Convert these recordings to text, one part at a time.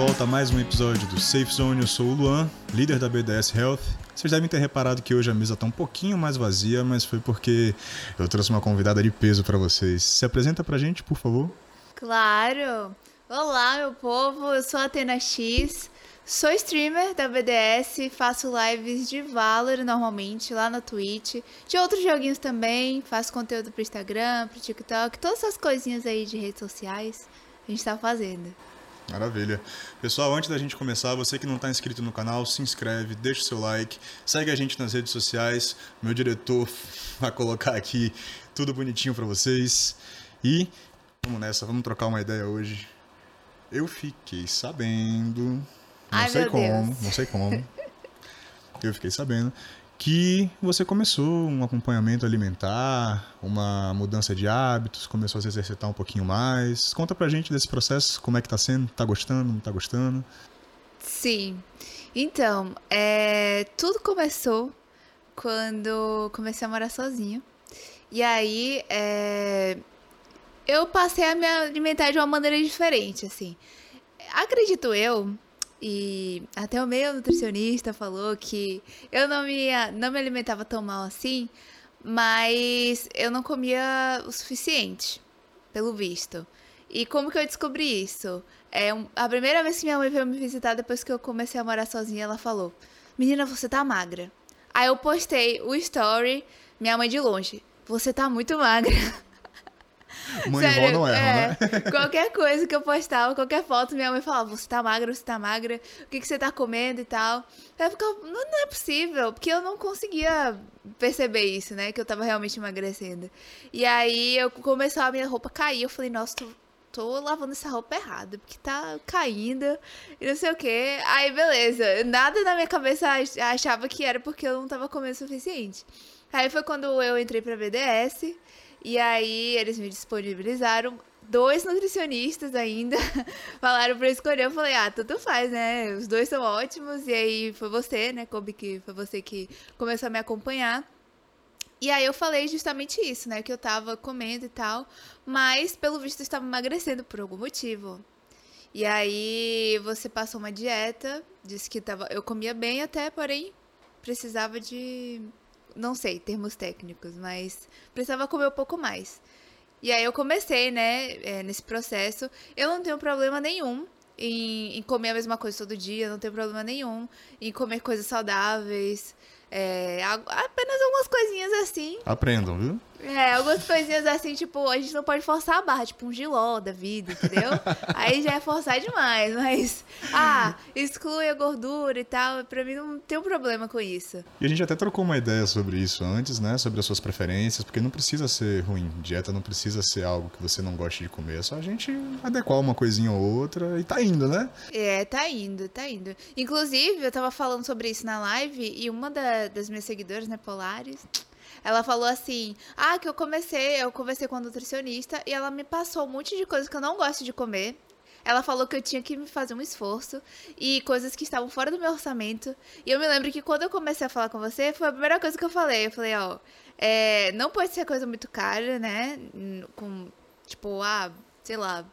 volta a mais um episódio do Safe Zone. Eu sou o Luan, líder da BDS Health. Vocês devem ter reparado que hoje a mesa está um pouquinho mais vazia, mas foi porque eu trouxe uma convidada de peso para vocês. Se apresenta pra gente, por favor. Claro! Olá, meu povo, eu sou a Atena X, sou streamer da BDS, faço lives de Valor normalmente lá na Twitch, de outros joguinhos também, faço conteúdo pro Instagram, pro TikTok, todas essas coisinhas aí de redes sociais a gente tá fazendo. Maravilha. Pessoal, antes da gente começar, você que não está inscrito no canal, se inscreve, deixa o seu like, segue a gente nas redes sociais. Meu diretor vai colocar aqui tudo bonitinho para vocês. E vamos nessa, vamos trocar uma ideia hoje. Eu fiquei sabendo, não Ai, sei como, Deus. não sei como. Eu fiquei sabendo que você começou um acompanhamento alimentar, uma mudança de hábitos, começou a se exercitar um pouquinho mais. Conta pra gente desse processo, como é que tá sendo? Tá gostando, não tá gostando? Sim. Então, é, tudo começou quando comecei a morar sozinha. E aí, é, eu passei a me alimentar de uma maneira diferente, assim. Acredito eu, e até o meu nutricionista falou que eu não me, não me alimentava tão mal assim, mas eu não comia o suficiente, pelo visto. E como que eu descobri isso? É a primeira vez que minha mãe veio me visitar depois que eu comecei a morar sozinha, ela falou: Menina, você tá magra. Aí eu postei o story, minha mãe de longe. Você tá muito magra. Mãe e vó não erram, é, né? Qualquer coisa que eu postava, qualquer foto, minha mãe falava: Você tá magra, você tá magra, o que, que você tá comendo e tal. Eu ficava: não, não é possível, porque eu não conseguia perceber isso, né? Que eu tava realmente emagrecendo. E aí eu começou a minha roupa cair. Eu falei: Nossa, tô, tô lavando essa roupa errada, porque tá caindo e não sei o que. Aí beleza, nada na minha cabeça ach- achava que era porque eu não tava comendo o suficiente. Aí foi quando eu entrei pra BDS. E aí eles me disponibilizaram dois nutricionistas ainda. Falaram eu escolher. Eu falei, ah, tudo faz, né? Os dois são ótimos. E aí foi você, né, Kobe, que foi você que começou a me acompanhar. E aí eu falei justamente isso, né? Que eu tava comendo e tal. Mas, pelo visto, eu estava emagrecendo por algum motivo. E aí você passou uma dieta, disse que tava, eu comia bem até, porém precisava de, não sei, termos técnicos, mas precisava comer um pouco mais. E aí eu comecei, né, é, nesse processo. Eu não tenho problema nenhum em, em comer a mesma coisa todo dia, não tenho problema nenhum em comer coisas saudáveis. é, apenas algumas coisinhas assim. Aprendam, viu? É, algumas coisinhas assim, tipo, a gente não pode forçar a barra, tipo um giló da vida, entendeu? Aí já é forçar demais, mas. Ah, exclui a gordura e tal. Pra mim não tem um problema com isso. E a gente até trocou uma ideia sobre isso antes, né? Sobre as suas preferências, porque não precisa ser ruim. Dieta não precisa ser algo que você não goste de comer. É só a gente adequar uma coisinha ou outra e tá indo, né? É, tá indo, tá indo. Inclusive, eu tava falando sobre isso na live e uma da- das minhas seguidoras, né, Polares, ela falou assim: Ah, que eu comecei, eu conversei com a nutricionista e ela me passou um monte de coisas que eu não gosto de comer. Ela falou que eu tinha que me fazer um esforço e coisas que estavam fora do meu orçamento. E eu me lembro que quando eu comecei a falar com você, foi a primeira coisa que eu falei. Eu falei, ó, é, não pode ser coisa muito cara, né? Com, tipo, ah, sei lá,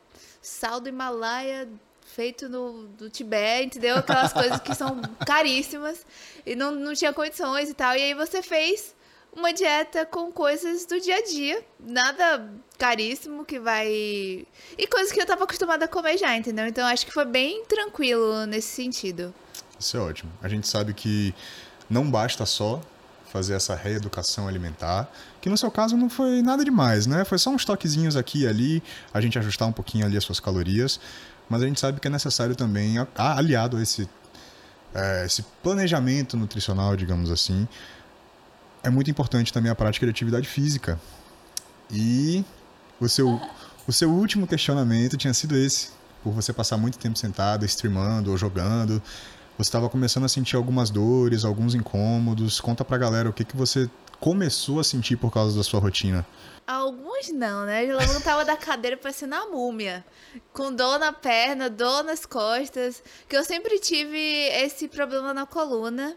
sal do Himalaia feito no, do Tibete, entendeu? Aquelas coisas que são caríssimas e não, não tinha condições e tal. E aí você fez uma dieta com coisas do dia a dia, nada caríssimo que vai. E coisas que eu tava acostumada a comer já, entendeu? Então acho que foi bem tranquilo nesse sentido. Isso é ótimo. A gente sabe que não basta só fazer essa reeducação alimentar, que no seu caso não foi nada demais, né? Foi só uns toquezinhos aqui e ali, a gente ajustar um pouquinho ali as suas calorias, mas a gente sabe que é necessário também, aliado a esse, é, esse planejamento nutricional, digamos assim, é muito importante também a prática de atividade física. E o seu, o seu último questionamento tinha sido esse, por você passar muito tempo sentado, streamando ou jogando, você estava começando a sentir algumas dores, alguns incômodos. Conta pra galera o que, que você começou a sentir por causa da sua rotina. Alguns não, né? Eu levantava da cadeira parecendo uma múmia. Com dor na perna, dor nas costas. Que eu sempre tive esse problema na coluna.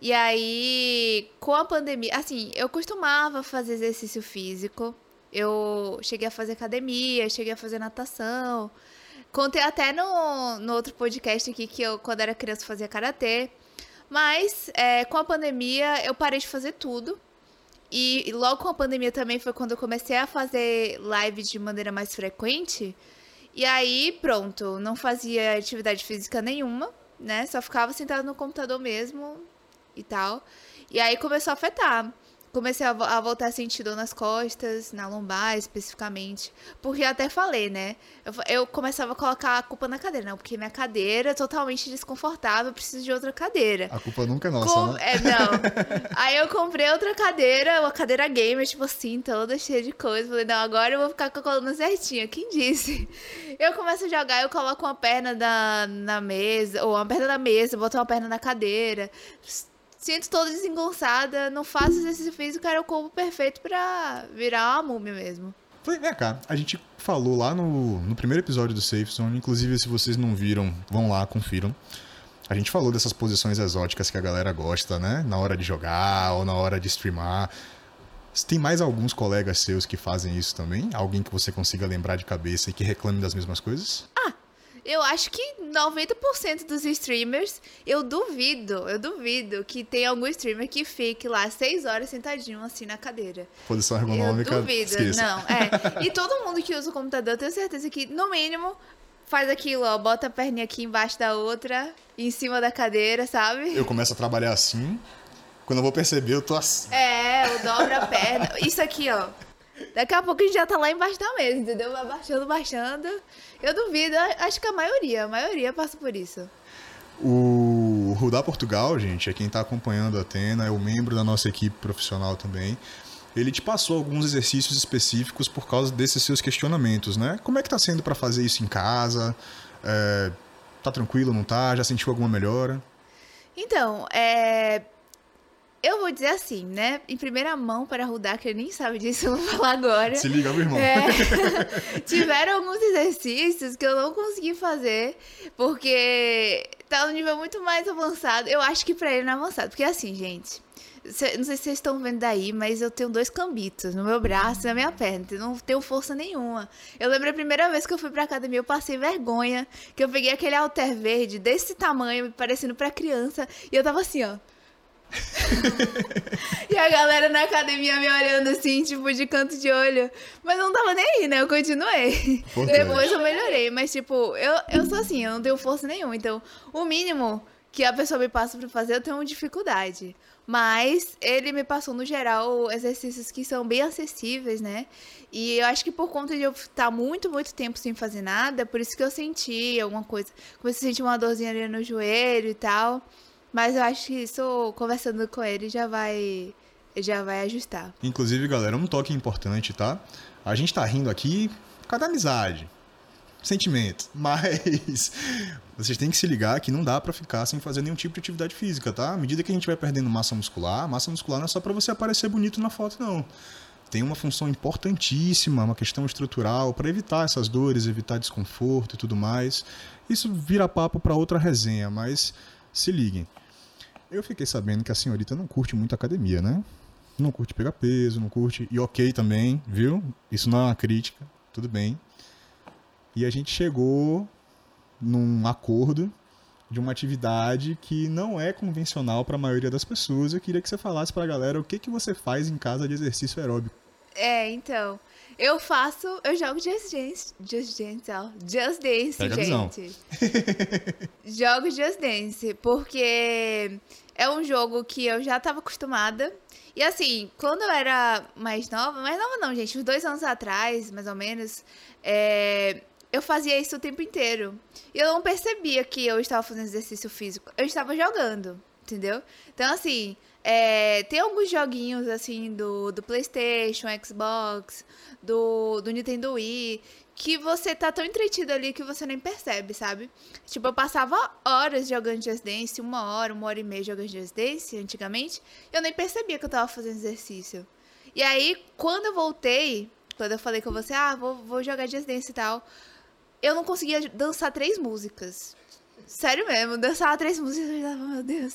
E aí, com a pandemia, assim, eu costumava fazer exercício físico. Eu cheguei a fazer academia, cheguei a fazer natação. Contei até no, no outro podcast aqui que eu, quando era criança, fazia karatê. Mas é, com a pandemia eu parei de fazer tudo. E logo com a pandemia também foi quando eu comecei a fazer live de maneira mais frequente. E aí, pronto, não fazia atividade física nenhuma, né? Só ficava sentada no computador mesmo e tal. E aí começou a afetar comecei a, a, voltar a sentir dor nas costas, na lombar especificamente. Porque eu até falei, né? Eu, eu, começava a colocar a culpa na cadeira, não, porque minha cadeira é totalmente desconfortável, preciso de outra cadeira. A culpa nunca é nossa, Com... né? É, não. Aí eu comprei outra cadeira, uma cadeira gamer, tipo assim, toda cheia de coisa. Falei, não, agora eu vou ficar com a coluna certinha. Quem disse? Eu começo a jogar, eu coloco uma perna na, na mesa, ou uma perna na mesa, boto uma perna na cadeira sinto toda desengonçada, não faço exercício físico, era o corpo perfeito para virar uma múmia mesmo. Falei, vem cá, a gente falou lá no, no primeiro episódio do Safe Zone, inclusive se vocês não viram, vão lá, confiram. A gente falou dessas posições exóticas que a galera gosta, né? Na hora de jogar ou na hora de streamar. Tem mais alguns colegas seus que fazem isso também? Alguém que você consiga lembrar de cabeça e que reclame das mesmas coisas? Ah, eu acho que 90% dos streamers, eu duvido, eu duvido que tem algum streamer que fique lá seis horas sentadinho assim na cadeira. Posição ergonômica. Eu duvido, esqueça. não. É. E todo mundo que usa o computador, eu tenho certeza que, no mínimo, faz aquilo, ó, bota a perninha aqui embaixo da outra, em cima da cadeira, sabe? Eu começo a trabalhar assim. Quando eu vou perceber, eu tô assim. É, eu dobro a perna. Isso aqui, ó. Daqui a pouco a gente já tá lá embaixo da mesa, entendeu? Vai baixando, baixando. Eu duvido, acho que a maioria, a maioria passa por isso. O Rudá Portugal, gente, é quem tá acompanhando a Atena, é o membro da nossa equipe profissional também. Ele te passou alguns exercícios específicos por causa desses seus questionamentos, né? Como é que tá sendo para fazer isso em casa? É, tá tranquilo, não tá? Já sentiu alguma melhora? Então, é, eu vou dizer assim, né? Em primeira mão para Rudá, que ele nem sabe disso, eu vou falar agora. Se liga, meu irmão. É, tiveram alguns exercícios que eu não consegui fazer, porque tá num nível muito mais avançado. Eu acho que pra ele não é avançado. Porque assim, gente. Não sei se vocês estão vendo daí, mas eu tenho dois cambitos no meu braço e na minha perna. Não tenho força nenhuma. Eu lembro a primeira vez que eu fui pra academia, eu passei vergonha. Que eu peguei aquele halter verde desse tamanho, parecendo pra criança. E eu tava assim, ó. E a galera na academia me olhando assim, tipo, de canto de olho. Mas não tava nem aí, né? Eu continuei. Depois eu melhorei. Mas, tipo, eu, eu sou assim, eu não tenho força nenhuma. Então, o mínimo que a pessoa me passa pra fazer, eu tenho dificuldade. Mas ele me passou, no geral, exercícios que são bem acessíveis, né? E eu acho que por conta de eu estar muito, muito tempo sem fazer nada, por isso que eu senti alguma coisa. Comecei a sentir uma dorzinha ali no joelho e tal. Mas eu acho que isso, conversando com ele, já vai, já vai ajustar. Inclusive, galera, um toque importante, tá? A gente tá rindo aqui por causa da amizade, sentimento, mas vocês têm que se ligar que não dá para ficar sem fazer nenhum tipo de atividade física, tá? À medida que a gente vai perdendo massa muscular, massa muscular não é só para você aparecer bonito na foto, não. Tem uma função importantíssima, uma questão estrutural para evitar essas dores, evitar desconforto e tudo mais. Isso vira papo para outra resenha, mas se liguem. Eu fiquei sabendo que a senhorita não curte muito academia, né? Não curte pegar peso, não curte. E ok também, viu? Isso não é uma crítica, tudo bem. E a gente chegou num acordo de uma atividade que não é convencional para a maioria das pessoas. Eu queria que você falasse para a galera o que, que você faz em casa de exercício aeróbico. É, então. Eu faço, eu jogo Just Dance. Just Dance, ó. Just Dance, Pega gente. jogo Just Dance, porque é um jogo que eu já tava acostumada. E assim, quando eu era mais nova, mais nova não, gente, uns dois anos atrás, mais ou menos, é, eu fazia isso o tempo inteiro. E eu não percebia que eu estava fazendo exercício físico. Eu estava jogando, entendeu? Então, assim, é, tem alguns joguinhos, assim, do, do PlayStation, Xbox, do, do Nintendo Wii, que você tá tão entretido ali que você nem percebe, sabe? Tipo, eu passava horas jogando Just Dance, uma hora, uma hora e meia jogando Just Dance, antigamente, eu nem percebia que eu tava fazendo exercício. E aí, quando eu voltei, quando eu falei com você, ah, vou, vou jogar Just Dance e tal, eu não conseguia dançar três músicas. Sério mesmo, dançava três músicas eu tava, meu Deus,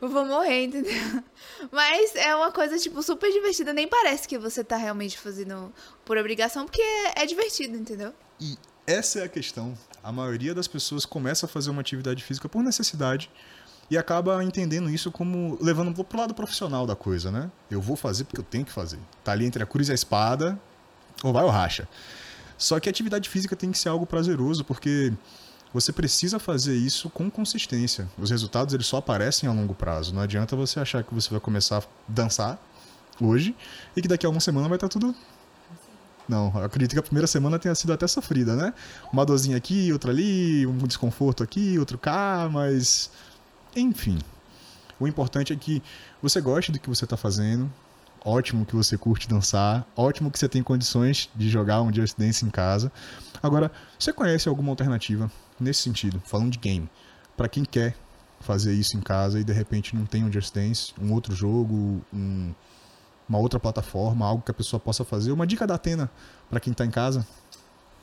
eu vou morrer, entendeu? Mas é uma coisa, tipo, super divertida. Nem parece que você tá realmente fazendo por obrigação, porque é divertido, entendeu? E Essa é a questão. A maioria das pessoas começa a fazer uma atividade física por necessidade e acaba entendendo isso como levando pro lado profissional da coisa, né? Eu vou fazer porque eu tenho que fazer. Tá ali entre a cruz e a espada, ou vai ou racha. Só que a atividade física tem que ser algo prazeroso, porque você precisa fazer isso com consistência. Os resultados eles só aparecem a longo prazo. Não adianta você achar que você vai começar a dançar hoje e que daqui a uma semana vai estar tudo não, eu acredito que a primeira semana tenha sido até sofrida, né? Uma dorzinha aqui, outra ali, um desconforto aqui, outro cá, mas. Enfim. O importante é que você goste do que você está fazendo. Ótimo que você curte dançar. Ótimo que você tem condições de jogar um Just Dance em casa. Agora, você conhece alguma alternativa nesse sentido, falando de game, para quem quer fazer isso em casa e de repente não tem um Just Dance, um outro jogo, um uma outra plataforma, algo que a pessoa possa fazer. Uma dica da Atena para quem está em casa.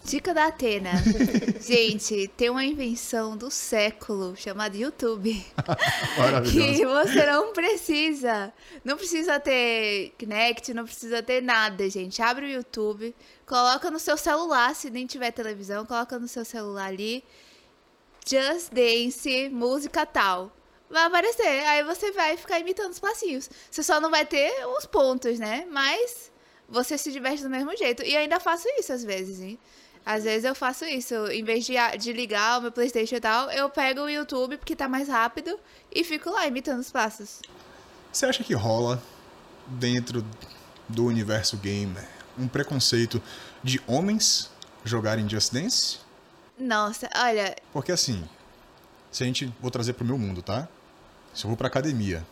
Dica da Atena. Gente, tem uma invenção do século chamada YouTube. que você não precisa. Não precisa ter Kinect, não precisa ter nada, gente. Abre o YouTube, coloca no seu celular, se nem tiver televisão, coloca no seu celular ali. Just Dance, música tal vai aparecer. Aí você vai ficar imitando os passinhos. Você só não vai ter os pontos, né? Mas você se diverte do mesmo jeito. E ainda faço isso às vezes, hein? Às vezes eu faço isso. Em vez de, de ligar o meu Playstation e tal, eu pego o YouTube, porque tá mais rápido, e fico lá imitando os passos. Você acha que rola dentro do universo gamer um preconceito de homens jogarem Just Dance? Nossa, olha. Porque assim, se a gente. Vou trazer pro meu mundo, tá? Se eu vou para academia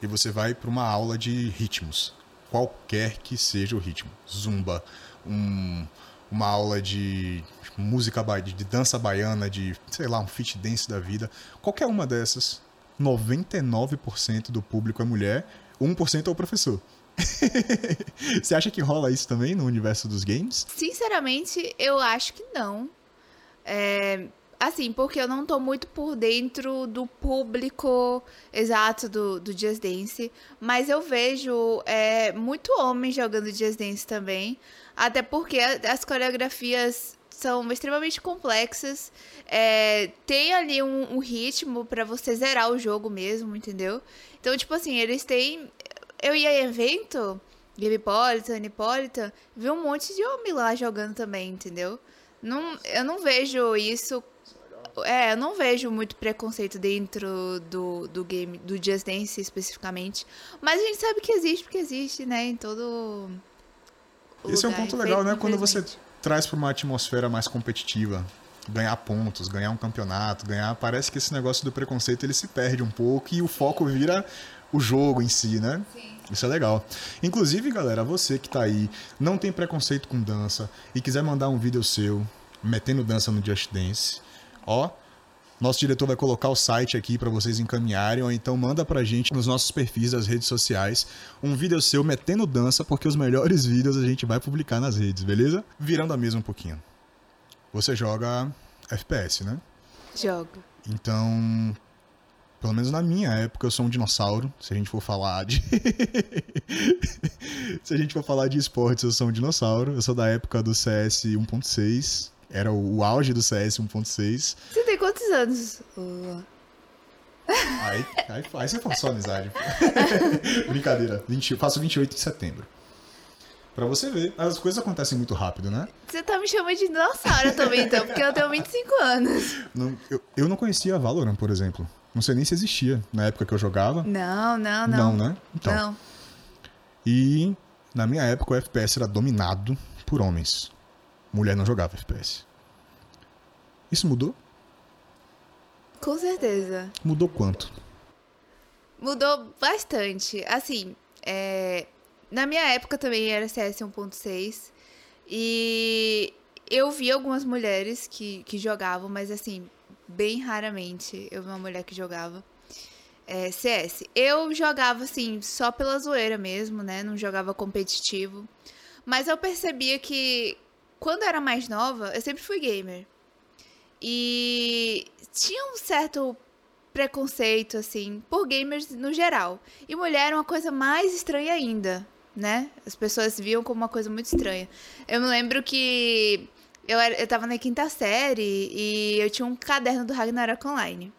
e você vai para uma aula de ritmos, qualquer que seja o ritmo, zumba, um, uma aula de música de dança baiana, de sei lá, um fit dance da vida, qualquer uma dessas, 99% do público é mulher, 1% é o professor. Você acha que rola isso também no universo dos games? Sinceramente, eu acho que não. É, Assim, porque eu não tô muito por dentro do público exato do, do Just Dance, mas eu vejo é, muito homem jogando Just Dance também, até porque as coreografias são extremamente complexas, é, tem ali um, um ritmo para você zerar o jogo mesmo, entendeu? Então, tipo assim, eles têm... Eu ia em evento, Game Hipólita, Hipólita, vi um monte de homem lá jogando também, entendeu? Não, eu não vejo isso é, eu não vejo muito preconceito dentro do, do game, do Just Dance especificamente. Mas a gente sabe que existe, porque existe, né? Em todo. Esse lugar. é um ponto legal, né? Quando você traz para uma atmosfera mais competitiva, ganhar pontos, ganhar um campeonato, ganhar. Parece que esse negócio do preconceito ele se perde um pouco e o foco vira o jogo em si, né? Sim. Isso é legal. Inclusive, galera, você que tá aí, não tem preconceito com dança e quiser mandar um vídeo seu metendo dança no Just Dance, Ó, nosso diretor vai colocar o site aqui para vocês encaminharem, ou então manda pra gente nos nossos perfis das redes sociais um vídeo seu metendo dança, porque os melhores vídeos a gente vai publicar nas redes, beleza? Virando a mesa um pouquinho. Você joga FPS, né? Jogo. Então, pelo menos na minha época, eu sou um dinossauro. Se a gente for falar de. se a gente for falar de esportes, eu sou um dinossauro. Eu sou da época do CS 1.6. Era o, auge do CS 1.6. Você tem quantos anos? Aí, aí, aí você forçou a amizade. Brincadeira. 20, faço 28 de setembro. Pra você ver, as coisas acontecem muito rápido, né? Você tá me chamando de dinossauro também, então, porque eu tenho 25 anos. Não, eu, eu não conhecia Valorant, por exemplo. Não sei nem se existia na época que eu jogava. Não, não, não. Não, né? Então. Não. E na minha época o FPS era dominado por homens mulher não jogava FPS. Isso mudou? Com certeza. Mudou quanto? Mudou bastante. Assim, é... na minha época também era CS 1.6 e eu vi algumas mulheres que, que jogavam, mas assim, bem raramente eu vi uma mulher que jogava é, CS. Eu jogava assim, só pela zoeira mesmo, né? Não jogava competitivo. Mas eu percebia que quando eu era mais nova, eu sempre fui gamer. E tinha um certo preconceito, assim, por gamers no geral. E mulher era uma coisa mais estranha ainda, né? As pessoas viam como uma coisa muito estranha. Eu me lembro que eu, era, eu tava na quinta série e eu tinha um caderno do Ragnarok Online.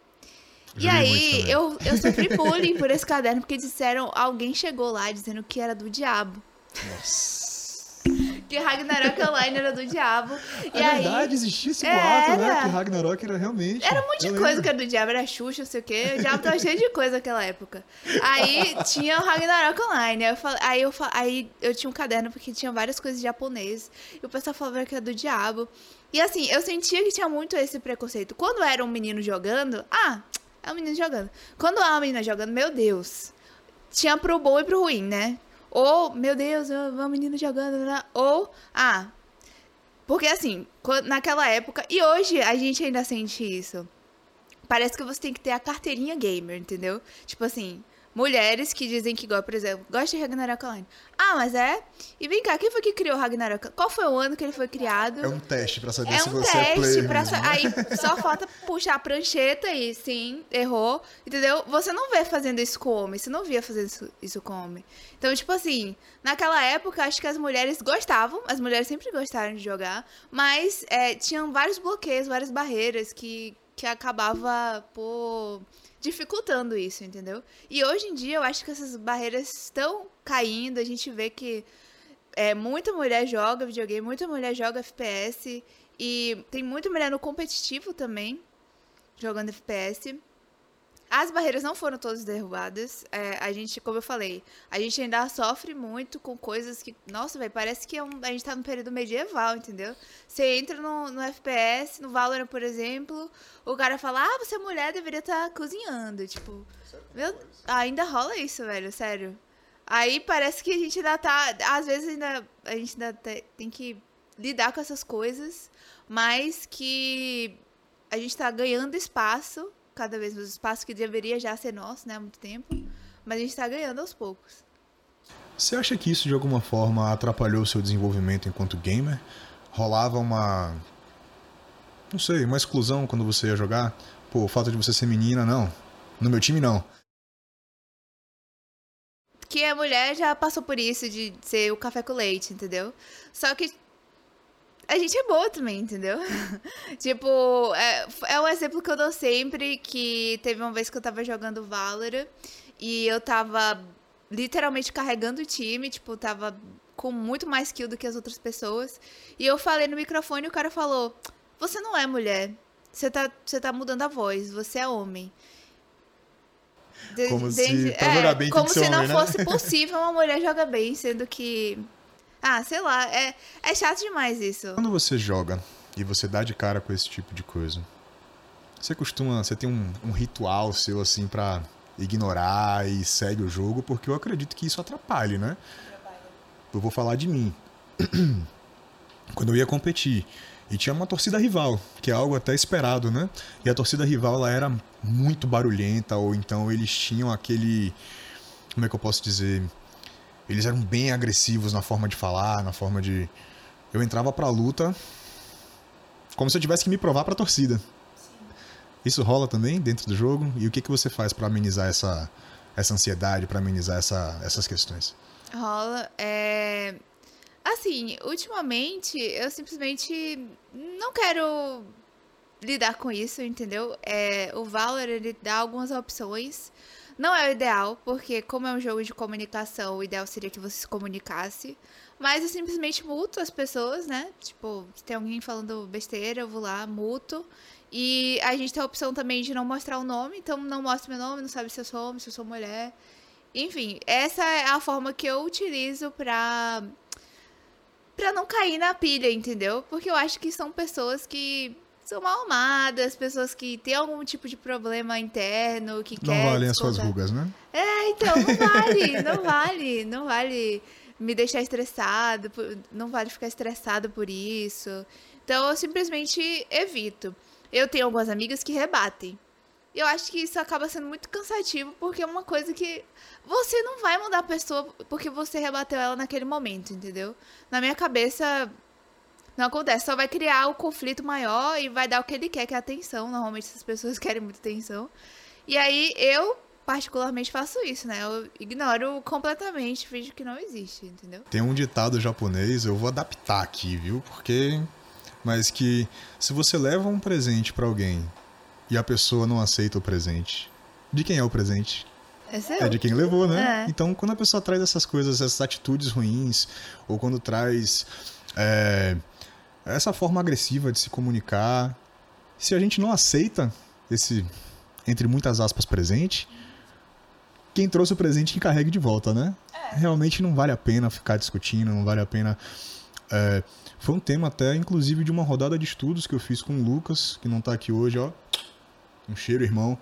E aí, eu, eu sofri bullying por esse caderno, porque disseram, alguém chegou lá dizendo que era do diabo. Nossa. Que Ragnarok Online era do diabo. É e verdade, aí, existia esse boato, né? Que Ragnarok era realmente. Era um monte de coisa que era do diabo, era Xuxa, não sei o quê. O diabo tava cheio de coisa naquela época. Aí tinha o Ragnarok Online. Aí eu, falei, aí, eu, aí eu tinha um caderno porque tinha várias coisas japonesas. E o pessoal falava que era do diabo. E assim, eu sentia que tinha muito esse preconceito. Quando era um menino jogando, ah, é um menino jogando. Quando é uma menina jogando, meu Deus. Tinha pro bom e pro ruim, né? Ou, meu Deus, uma menina jogando. Ou, ah. Porque assim, naquela época. E hoje a gente ainda sente isso. Parece que você tem que ter a carteirinha gamer, entendeu? Tipo assim, mulheres que dizem que, por exemplo, gostam de Ragnarok Online. Ah, mas é? E vem cá, quem foi que criou Ragnarok? Qual foi o ano que ele foi criado? É um teste pra saber é se um você é player pra mesmo. Aí só falta puxar a prancheta e sim, errou, entendeu? Você não vê fazendo isso com homem, você não via fazendo isso, isso com homem. Então, tipo assim, naquela época, acho que as mulheres gostavam, as mulheres sempre gostaram de jogar, mas é, tinham vários bloqueios, várias barreiras que, que acabava por dificultando isso, entendeu? E hoje em dia eu acho que essas barreiras estão caindo, a gente vê que é, muita mulher joga videogame, muita mulher joga FPS e tem muita mulher no competitivo também jogando FPS. As barreiras não foram todas derrubadas. É, a gente, como eu falei, a gente ainda sofre muito com coisas que. Nossa, velho, parece que é um, a gente tá no período medieval, entendeu? Você entra no, no FPS, no Valorant, por exemplo, o cara fala, ah, você é mulher, deveria estar tá cozinhando. Tipo, meu, ainda rola isso, velho, sério. Aí parece que a gente ainda tá. Às vezes ainda. A gente ainda tem que lidar com essas coisas, mas que a gente tá ganhando espaço cada vez mais espaço que deveria já ser nosso, né, há muito tempo, mas a gente está ganhando aos poucos. Você acha que isso de alguma forma atrapalhou o seu desenvolvimento enquanto gamer? Rolava uma não sei, uma exclusão quando você ia jogar? Pô, falta de você ser menina, não. No meu time não. Que a mulher já passou por isso de ser o café com leite, entendeu? Só que a gente é boa também, entendeu? tipo, é, é um exemplo que eu dou sempre, que teve uma vez que eu tava jogando Valorant e eu tava literalmente carregando o time, tipo, tava com muito mais kill do que as outras pessoas. E eu falei no microfone e o cara falou: Você não é mulher. Você tá, você tá mudando a voz, você é homem. De, como de, se, jogar bem, como se homem, não né? fosse possível uma mulher jogar bem, sendo que ah, sei lá, é, é chato demais isso. Quando você joga e você dá de cara com esse tipo de coisa, você costuma, você tem um, um ritual seu assim para ignorar e segue o jogo, porque eu acredito que isso atrapalhe, né? Eu vou falar de mim. Quando eu ia competir e tinha uma torcida rival, que é algo até esperado, né? E a torcida rival ela era muito barulhenta ou então eles tinham aquele como é que eu posso dizer? Eles eram bem agressivos na forma de falar, na forma de. Eu entrava pra luta como se eu tivesse que me provar pra torcida. Isso rola também dentro do jogo? E o que, que você faz para amenizar essa, essa ansiedade, para amenizar essa, essas questões? Rola. É... Assim, ultimamente eu simplesmente não quero lidar com isso, entendeu? É, o Valor ele dá algumas opções não é o ideal, porque como é um jogo de comunicação, o ideal seria que você se comunicasse. Mas eu simplesmente muto as pessoas, né? Tipo, se tem alguém falando besteira, eu vou lá, muto. E a gente tem a opção também de não mostrar o nome, então não mostra meu nome, não sabe se eu sou homem, se eu sou mulher. Enfim, essa é a forma que eu utilizo pra. pra não cair na pilha, entendeu? Porque eu acho que são pessoas que são mal amadas, pessoas que têm algum tipo de problema interno, que não quer valem as suas rugas, né? É, então, não vale, não vale, não vale me deixar estressado, não vale ficar estressado por isso. Então, eu simplesmente evito. Eu tenho algumas amigas que rebatem. E eu acho que isso acaba sendo muito cansativo, porque é uma coisa que você não vai mudar a pessoa porque você rebateu ela naquele momento, entendeu? Na minha cabeça, não acontece, só vai criar o conflito maior e vai dar o que ele quer, que é atenção. Normalmente essas pessoas querem muita atenção. E aí eu, particularmente, faço isso, né? Eu ignoro completamente, finge que não existe, entendeu? Tem um ditado japonês, eu vou adaptar aqui, viu? Porque mas que se você leva um presente pra alguém e a pessoa não aceita o presente, de quem é o presente? É. É de quem levou, né? É. Então, quando a pessoa traz essas coisas, essas atitudes ruins, ou quando traz é, essa forma agressiva de se comunicar, se a gente não aceita esse, entre muitas aspas, presente, quem trouxe o presente que carregue de volta, né? Realmente não vale a pena ficar discutindo, não vale a pena. é, foi um tema até, inclusive, de uma rodada de estudos que eu fiz com o Lucas, que não tá aqui hoje, ó. Um cheiro, irmão.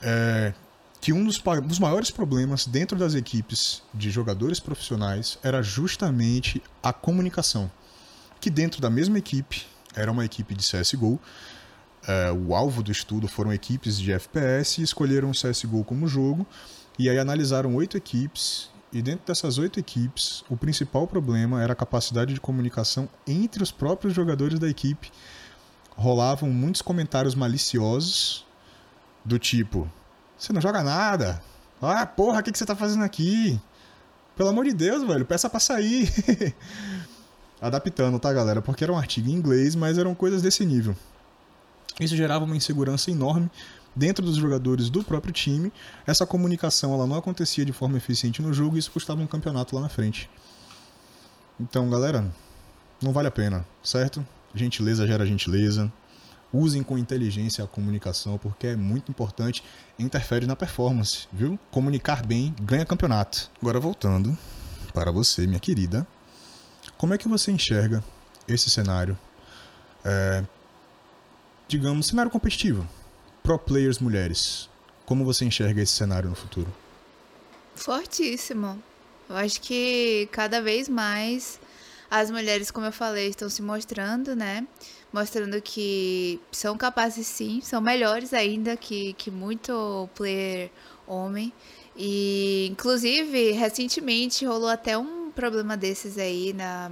É, que um dos, dos maiores problemas dentro das equipes de jogadores profissionais era justamente a comunicação. Que dentro da mesma equipe, era uma equipe de CSGO, é, o alvo do estudo foram equipes de FPS e escolheram o CSGO como jogo, e aí analisaram oito equipes, e dentro dessas oito equipes, o principal problema era a capacidade de comunicação entre os próprios jogadores da equipe. Rolavam muitos comentários maliciosos, do tipo: Você não joga nada. Ah, porra, o que, que você tá fazendo aqui? Pelo amor de Deus, velho, peça pra sair. Adaptando, tá, galera? Porque era um artigo em inglês, mas eram coisas desse nível. Isso gerava uma insegurança enorme dentro dos jogadores do próprio time. Essa comunicação ela não acontecia de forma eficiente no jogo e isso custava um campeonato lá na frente. Então, galera, não vale a pena, certo? Gentileza gera gentileza. Usem com inteligência a comunicação, porque é muito importante interfere na performance, viu? Comunicar bem ganha campeonato. Agora voltando para você, minha querida, como é que você enxerga esse cenário? É, digamos, cenário competitivo. Pro players mulheres. Como você enxerga esse cenário no futuro? Fortíssimo. Eu acho que cada vez mais as mulheres, como eu falei, estão se mostrando, né? Mostrando que são capazes sim, são melhores ainda que, que muito player homem. E, inclusive, recentemente rolou até um problema desses aí na,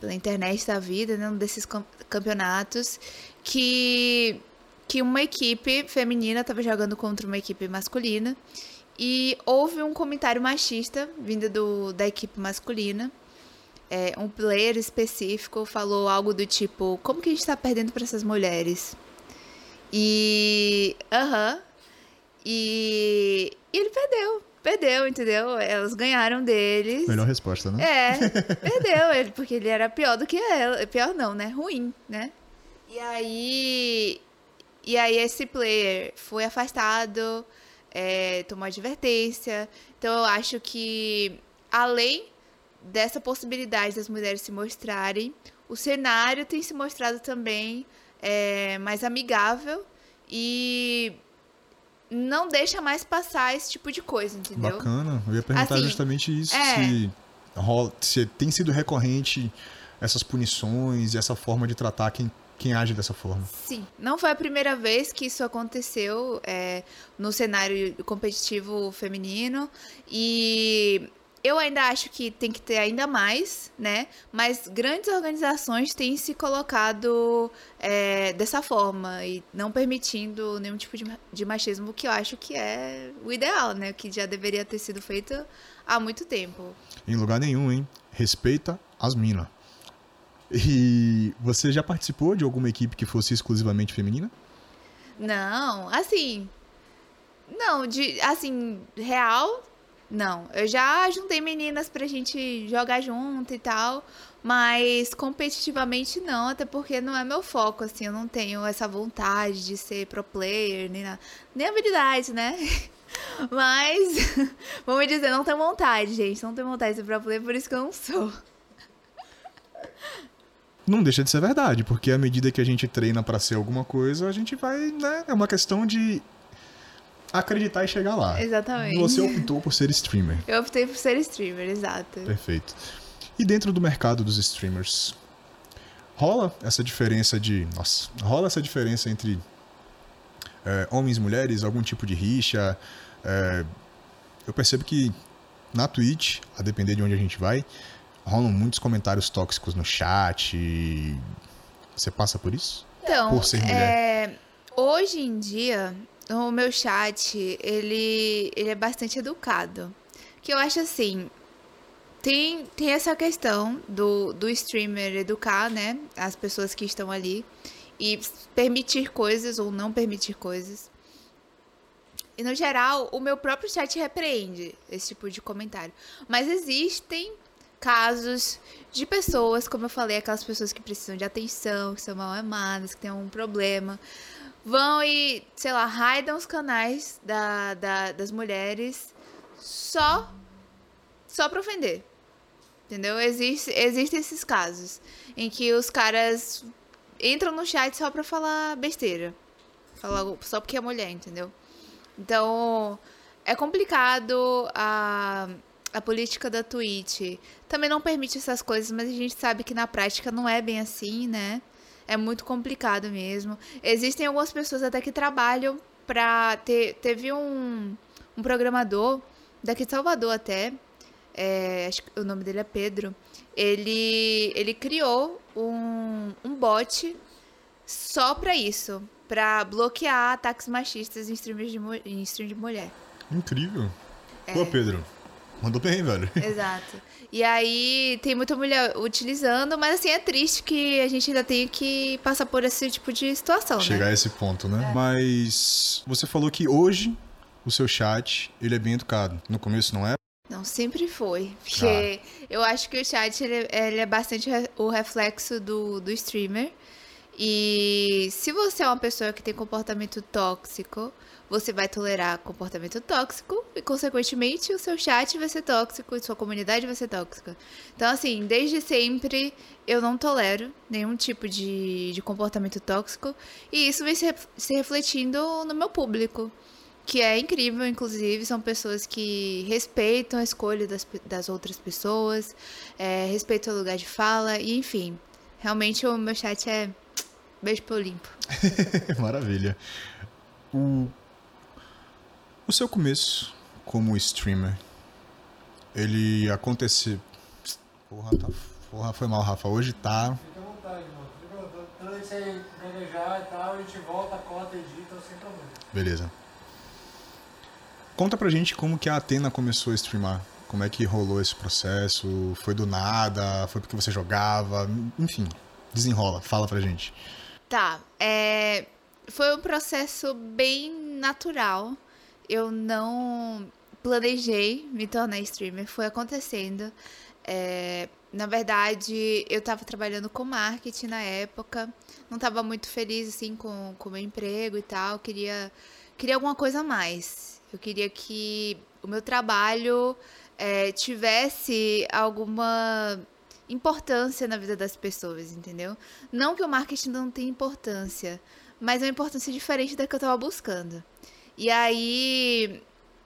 pela internet da vida, né? Um desses cam- campeonatos, que, que uma equipe feminina estava jogando contra uma equipe masculina. E houve um comentário machista vindo do, da equipe masculina. É, um player específico falou algo do tipo: Como que a gente tá perdendo para essas mulheres? E. Aham. e, e ele perdeu. Perdeu, entendeu? Elas ganharam deles. Melhor resposta, né? É, perdeu ele, porque ele era pior do que ela. Pior não, né? Ruim, né? E aí. E aí esse player foi afastado, é, tomou advertência. Então eu acho que, além dessa possibilidade das mulheres se mostrarem, o cenário tem se mostrado também é, mais amigável e não deixa mais passar esse tipo de coisa, entendeu? Bacana. Eu ia perguntar Assim, justamente isso. é. Se, rola- se tem sido recorrente essas punições e essa forma de tratar quem, quem age dessa forma. Sim, não foi a primeira vez que isso aconteceu é, no cenário competitivo feminino e eu ainda acho que tem que ter ainda mais, né? Mas grandes organizações têm se colocado é, dessa forma e não permitindo nenhum tipo de, de machismo, que eu acho que é o ideal, né? Que já deveria ter sido feito há muito tempo. Em lugar nenhum, hein? Respeita as minas. E você já participou de alguma equipe que fosse exclusivamente feminina? Não, assim. Não, de assim, real, não. Eu já juntei meninas pra gente jogar junto e tal, mas competitivamente não, até porque não é meu foco, assim, eu não tenho essa vontade de ser pro player, nem, na, nem habilidade, né? Mas, vamos dizer, não tenho vontade, gente, não tenho vontade de ser pro player, por isso que eu não sou. Não deixa de ser verdade, porque à medida que a gente treina pra ser alguma coisa, a gente vai, né? É uma questão de acreditar e chegar lá. Exatamente. Você optou por ser streamer. Eu optei por ser streamer, exato. Perfeito. E dentro do mercado dos streamers, rola essa diferença de. Nossa, rola essa diferença entre é, homens e mulheres, algum tipo de rixa. é, eu percebo que na Twitch, a depender de onde a gente vai, rolam muitos comentários tóxicos no chat. Você passa por isso? Então, Por ser mulher. é, hoje em dia, o meu chat, ele, ele é bastante educado. Que eu acho assim, tem, tem essa questão do, do streamer educar, né, as pessoas que estão ali e permitir coisas ou não permitir coisas. E no geral, o meu próprio chat repreende esse tipo de comentário. Mas existem casos de pessoas, como eu falei, aquelas pessoas que precisam de atenção, que são mal amadas, que têm um problema, vão e, sei lá, raidam os canais da, da, das mulheres só, só pra ofender. Entendeu? Existe, existem esses casos em que os caras entram no chat só pra falar besteira. Falar só porque é mulher, entendeu? Então, é complicado a, a política da Twitch. Também não permite essas coisas, mas a gente sabe que na prática não é bem assim, né? É muito complicado mesmo. Existem algumas pessoas até que trabalham pra ter. Teve um, um programador, daqui de Salvador até, é, acho que o nome dele é Pedro, ele, ele criou um, um bot só pra isso, pra bloquear ataques machistas em streams de, em stream de mulher. Incrível. É. Pô, Pedro, mandou bem, velho. Exato. E aí tem muita mulher utilizando, mas assim, é triste que a gente ainda tenha que passar por esse tipo de situação, né? Chegar né? a esse ponto, né? É. Mas você falou que hoje o seu chat, ele é bem educado. No começo não era? Não, sempre foi. Porque ah. eu acho que o chat ele, ele é bastante o reflexo do, do streamer. E se você é uma pessoa que tem comportamento tóxico, você vai tolerar comportamento tóxico e, consequentemente, o seu chat vai ser tóxico e sua comunidade vai ser tóxica. Então, assim, desde sempre eu não tolero nenhum tipo de, de comportamento tóxico e isso vem se, se refletindo no meu público que é incrível, inclusive, são pessoas que respeitam a escolha das, das outras pessoas, é, respeitam o lugar de fala, e enfim. Realmente o meu chat é beijo pro limpo. Maravilha. O, o seu começo como streamer, ele aconteceu. Porra, tá... Porra, foi mal, Rafa. Hoje tá. Fica à vontade, mano. Fica Toda vez que você planejar e tal, a gente volta, corta, edita, sem problema. Beleza. Conta pra gente como que a Atena começou a streamar. Como é que rolou esse processo? Foi do nada? Foi porque você jogava? Enfim, desenrola, fala pra gente. Tá, é... foi um processo bem natural. Eu não planejei me tornar streamer, foi acontecendo. É... Na verdade, eu estava trabalhando com marketing na época, não estava muito feliz assim com o meu emprego e tal, queria, queria alguma coisa a mais. Eu queria que o meu trabalho é, tivesse alguma importância na vida das pessoas, entendeu? Não que o marketing não tenha importância, mas é uma importância diferente da que eu estava buscando. E aí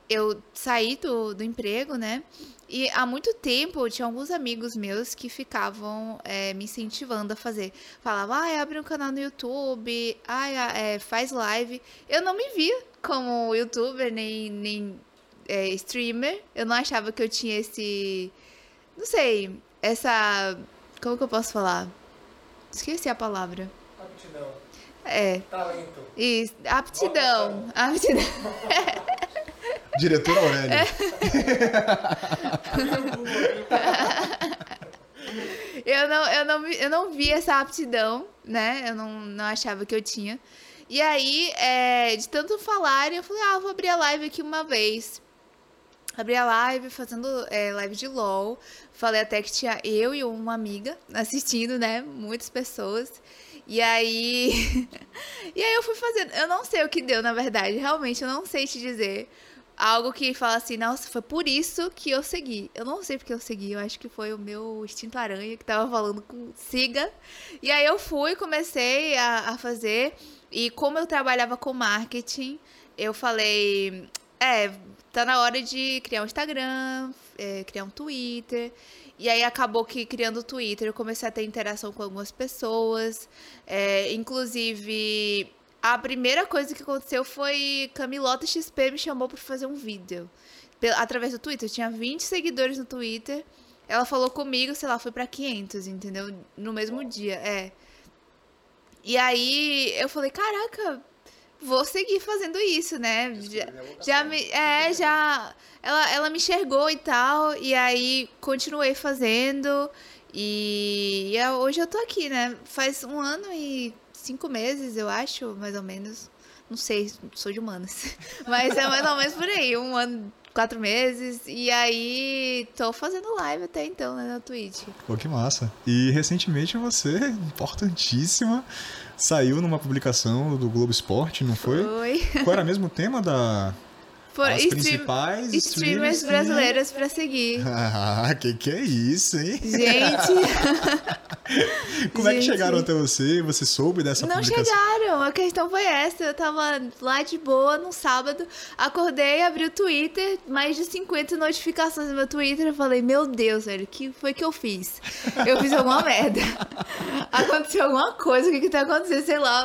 eu saí do, do emprego, né? E há muito tempo tinha alguns amigos meus que ficavam é, me incentivando a fazer. Falavam, ah, abre um canal no YouTube, ah, é, faz live. Eu não me via como youtuber, nem, nem é, streamer. Eu não achava que eu tinha esse. Não sei, essa. Como que eu posso falar? Esqueci a palavra. Aptidão. É. Talento. Isso, aptidão. Aptidão. Diretor Aurélio. É. eu, não, eu, não, eu não vi essa aptidão, né? Eu não, não achava que eu tinha. E aí, é, de tanto falar, eu falei, ah, vou abrir a live aqui uma vez. Abri a live fazendo é, live de LOL. Falei até que tinha eu e uma amiga assistindo, né? Muitas pessoas. E aí. e aí eu fui fazendo. Eu não sei o que deu, na verdade. Realmente, eu não sei te dizer algo que fala assim, nossa, foi por isso que eu segui. Eu não sei porque eu segui, eu acho que foi o meu instinto aranha que tava falando com siga. E aí eu fui, comecei a, a fazer. E como eu trabalhava com marketing, eu falei, é, tá na hora de criar um Instagram, é, criar um Twitter. E aí acabou que criando o Twitter eu comecei a ter interação com algumas pessoas. É, inclusive, a primeira coisa que aconteceu foi Camilota XP me chamou para fazer um vídeo. Através do Twitter. Eu tinha 20 seguidores no Twitter. Ela falou comigo, sei lá, foi para 500, entendeu? No mesmo dia, é. E aí eu falei, caraca, vou seguir fazendo isso, né? Já, já me, é, já ela, ela me enxergou e tal, e aí continuei fazendo. E, e hoje eu tô aqui, né? Faz um ano e cinco meses, eu acho, mais ou menos. Não sei, sou de humanas. Mas é mais ou menos por aí, um ano, quatro meses. E aí, tô fazendo live até então, né, na Twitch. Pô, que massa. E recentemente você, importantíssima, saiu numa publicação do Globo Esporte, não foi? Foi. Qual era mesmo o tema da. Por As stream- principais streamers streamers que- brasileiras pra seguir. Ah, que que é isso, hein? Gente, Como é que Gente. chegaram até você? Você soube dessa não publicação? chegaram. A questão foi essa. Eu tava lá de boa num sábado, acordei, abri o Twitter, mais de 50 notificações no meu Twitter. Eu falei, meu Deus, velho, o que foi que eu fiz? Eu fiz alguma merda. Aconteceu alguma coisa, o que que tá acontecendo? Sei lá.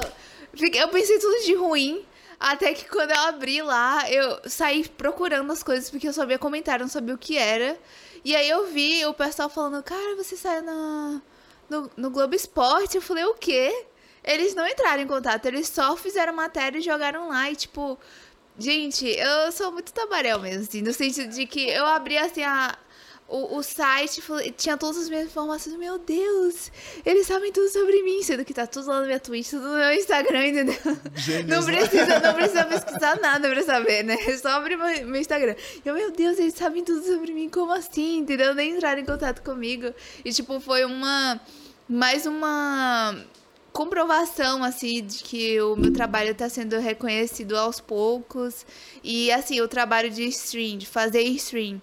Eu pensei tudo de ruim. Até que quando eu abri lá, eu saí procurando as coisas porque eu só via não sabia o que era. E aí eu vi o pessoal falando, cara, você saiu na, no, no Globo Esporte. Eu falei, o quê? Eles não entraram em contato, eles só fizeram matéria e jogaram lá. E tipo, gente, eu sou muito tabarel mesmo, assim, no sentido de que eu abri assim a. O, o site tinha todas as minhas informações. Meu Deus, eles sabem tudo sobre mim, sendo que tá tudo lá no meu Twitch, tudo no meu Instagram, entendeu? Gênios, Não né? precisa, não precisa pesquisar nada pra saber, né? É Só abrir meu, meu Instagram. E eu, meu Deus, eles sabem tudo sobre mim, como assim? Entendeu? Nem entraram em contato comigo. E, tipo, foi uma. Mais uma comprovação, assim, de que o meu trabalho tá sendo reconhecido aos poucos. E, assim, o trabalho de stream, de fazer stream.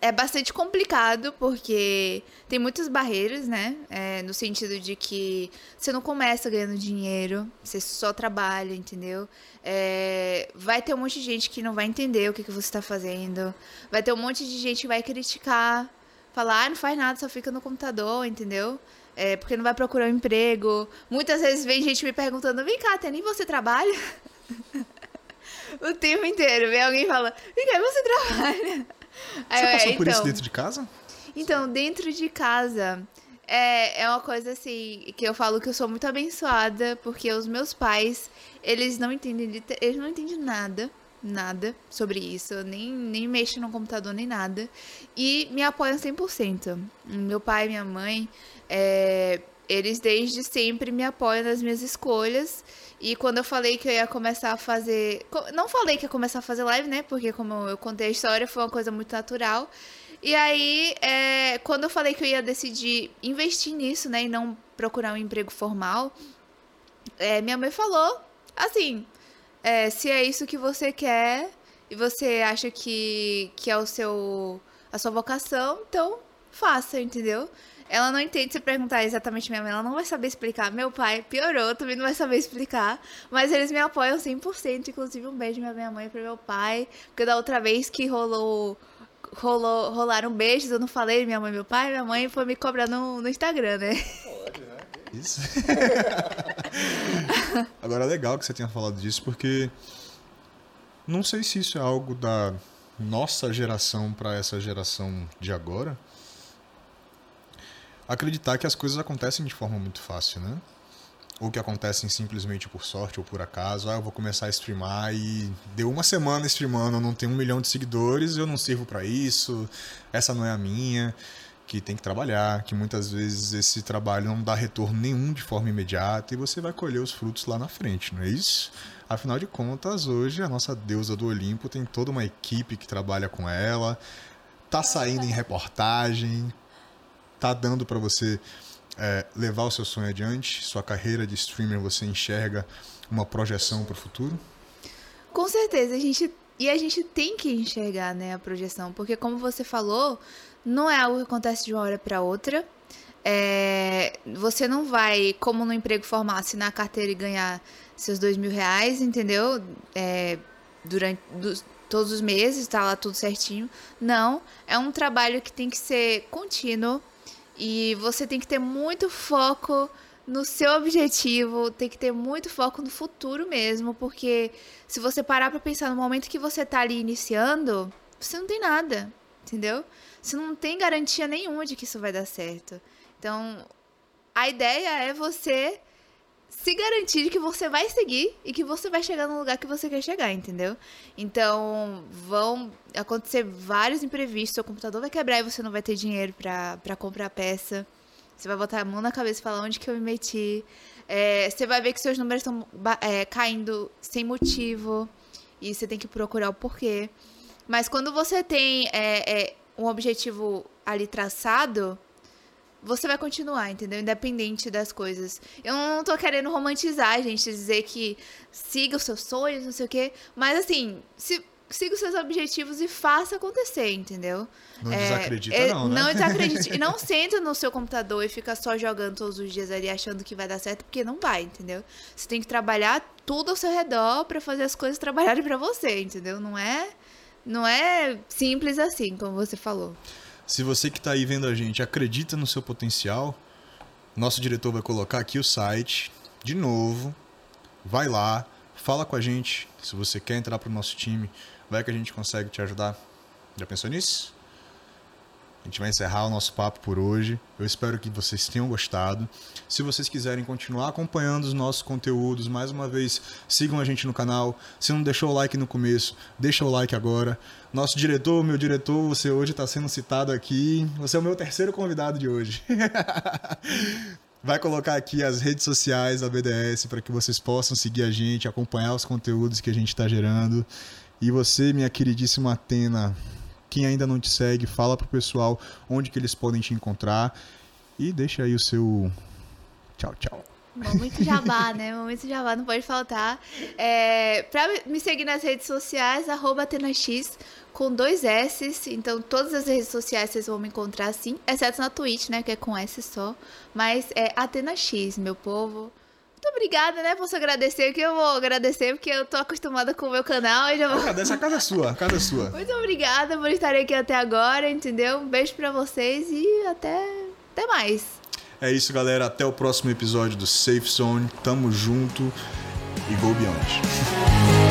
É bastante complicado porque tem muitas barreiras, né? É, no sentido de que você não começa ganhando dinheiro, você só trabalha, entendeu? É, vai ter um monte de gente que não vai entender o que, que você está fazendo. Vai ter um monte de gente que vai criticar, falar, ah, não faz nada, só fica no computador, entendeu? É, porque não vai procurar um emprego. Muitas vezes vem gente me perguntando, vem cá, nem você trabalha? o tempo inteiro. Vem alguém fala, vem cá, você trabalha? Você eu, passou "É, por isso então." dentro de casa? Então, dentro de casa, é, é uma coisa assim, que eu falo que eu sou muito abençoada, porque os meus pais, eles não entendem, eles não entendem nada, nada sobre isso, nem, nem mexem no computador, nem nada, e me apoiam 100%. Meu pai e minha mãe, é, eles desde sempre me apoiam nas minhas escolhas, e quando eu falei que eu ia começar a fazer. Não falei que ia começar a fazer live, né? Porque, como eu contei a história, foi uma coisa muito natural. E aí, é, quando eu falei que eu ia decidir investir nisso, né? E não procurar um emprego formal, é, minha mãe falou assim: é, se é isso que você quer e você acha que, que é o seu, a sua vocação, então faça, entendeu? Ela não entende se perguntar exatamente minha mãe, ela não vai saber explicar. Meu pai piorou, também não vai saber explicar. Mas eles me apoiam 100%. Inclusive, um beijo pra minha mãe e pro meu pai. Porque da outra vez que rolou. Rolou, rolaram beijos, eu não falei minha mãe meu pai, minha mãe foi me cobrar no, no Instagram, né? Isso. Agora é legal que você tenha falado disso, porque não sei se isso é algo da nossa geração para essa geração de agora. Acreditar que as coisas acontecem de forma muito fácil, né? Ou que acontecem simplesmente por sorte ou por acaso. Ah, eu vou começar a streamar e deu uma semana streamando, eu não tenho um milhão de seguidores, eu não sirvo para isso, essa não é a minha que tem que trabalhar, que muitas vezes esse trabalho não dá retorno nenhum de forma imediata e você vai colher os frutos lá na frente, não é isso? Afinal de contas, hoje a nossa deusa do Olimpo tem toda uma equipe que trabalha com ela, tá saindo em reportagem, tá dando para você é, levar o seu sonho adiante, sua carreira de streamer, você enxerga uma projeção para o futuro? Com certeza, a gente. E a gente tem que enxergar, né, a projeção. Porque como você falou, não é algo que acontece de uma hora para outra. É, você não vai, como no emprego formal, assinar a carteira e ganhar seus dois mil reais, entendeu? É, durante dos- todos os meses, tá lá tudo certinho. Não, é um trabalho que tem que ser contínuo e você tem que ter muito foco no seu objetivo, tem que ter muito foco no futuro mesmo, porque se você parar pra pensar no momento que você tá ali iniciando, você não tem nada, entendeu? Você não tem garantia nenhuma de que isso vai dar certo. Então, a ideia é você se garantir que você vai seguir e que você vai chegar no lugar que você quer chegar, entendeu? Então, vão acontecer vários imprevistos, seu computador vai quebrar e você não vai ter dinheiro pra comprar a peça. Você vai botar a mão na cabeça e falar onde que eu me meti. É, você vai ver que seus números estão é, caindo sem motivo e você tem que procurar o porquê. Mas quando você tem é, é um objetivo ali traçado, você vai continuar, entendeu? Independente das coisas. Eu não tô querendo romantizar, gente, dizer que siga os seus sonhos, não sei o quê. Mas assim, se, siga os seus objetivos e faça acontecer, entendeu? Não é, desacredita, é, não, né? Não desacredite. e não senta no seu computador e fica só jogando todos os dias ali achando que vai dar certo, porque não vai, entendeu? Você tem que trabalhar tudo ao seu redor para fazer as coisas trabalharem para você, entendeu? Não é. Não é simples assim, como você falou. Se você que está aí vendo a gente acredita no seu potencial, nosso diretor vai colocar aqui o site de novo. Vai lá, fala com a gente. Se você quer entrar para o nosso time, vai que a gente consegue te ajudar. Já pensou nisso? A gente vai encerrar o nosso papo por hoje. Eu espero que vocês tenham gostado. Se vocês quiserem continuar acompanhando os nossos conteúdos, mais uma vez, sigam a gente no canal. Se não deixou o like no começo, deixa o like agora. Nosso diretor, meu diretor, você hoje está sendo citado aqui. Você é o meu terceiro convidado de hoje. vai colocar aqui as redes sociais da BDS para que vocês possam seguir a gente, acompanhar os conteúdos que a gente está gerando. E você, minha queridíssima Atena, quem ainda não te segue, fala pro pessoal onde que eles podem te encontrar e deixa aí o seu tchau, tchau. Momento jabá, né? Momento jabá, não pode faltar. É, pra me seguir nas redes sociais, arroba AtenaX, com dois S. Então, todas as redes sociais vocês vão me encontrar assim, exceto na Twitch, né? Que é com S só. Mas é AtenaX, meu povo. Muito obrigada, né, por se agradecer, que eu vou agradecer, porque eu tô acostumada com o meu canal e já vou... Agradece, a casa é sua, a casa é sua. Muito obrigada por estarem aqui até agora, entendeu? Um beijo pra vocês e até, até mais. É isso, galera. Até o próximo episódio do Safe Zone. Tamo junto e go beyond.